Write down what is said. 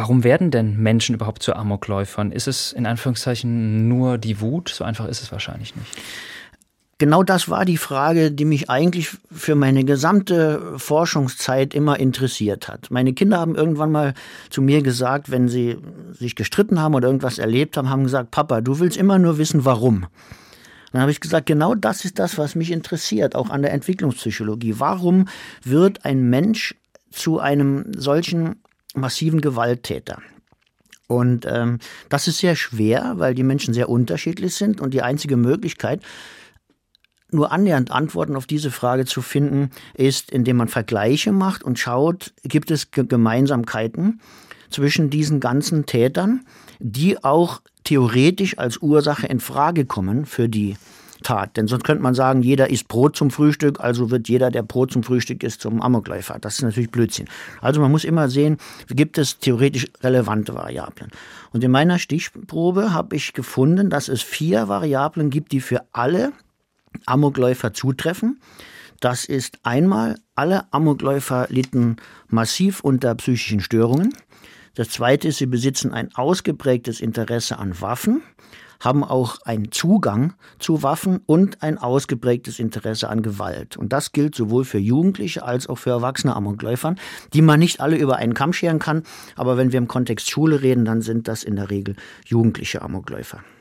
Warum werden denn Menschen überhaupt zu Amokläufern? Ist es in Anführungszeichen nur die Wut? So einfach ist es wahrscheinlich nicht. Genau das war die Frage, die mich eigentlich für meine gesamte Forschungszeit immer interessiert hat. Meine Kinder haben irgendwann mal zu mir gesagt, wenn sie sich gestritten haben oder irgendwas erlebt haben, haben gesagt, Papa, du willst immer nur wissen, warum. Dann habe ich gesagt, genau das ist das, was mich interessiert, auch an der Entwicklungspsychologie. Warum wird ein Mensch zu einem solchen massiven Gewalttäter? Und ähm, das ist sehr schwer, weil die Menschen sehr unterschiedlich sind und die einzige Möglichkeit, nur annähernd Antworten auf diese Frage zu finden, ist, indem man Vergleiche macht und schaut, gibt es Gemeinsamkeiten zwischen diesen ganzen Tätern, die auch theoretisch als Ursache in Frage kommen für die Tat. Denn sonst könnte man sagen, jeder isst Brot zum Frühstück, also wird jeder, der Brot zum Frühstück isst, zum Amokläufer. Das ist natürlich Blödsinn. Also man muss immer sehen, gibt es theoretisch relevante Variablen. Und in meiner Stichprobe habe ich gefunden, dass es vier Variablen gibt, die für alle Amokläufer zutreffen. Das ist einmal, alle Amokläufer litten massiv unter psychischen Störungen. Das zweite ist, sie besitzen ein ausgeprägtes Interesse an Waffen, haben auch einen Zugang zu Waffen und ein ausgeprägtes Interesse an Gewalt. Und das gilt sowohl für Jugendliche als auch für erwachsene Amokläufern, die man nicht alle über einen Kamm scheren kann. Aber wenn wir im Kontext Schule reden, dann sind das in der Regel jugendliche Amokläufer.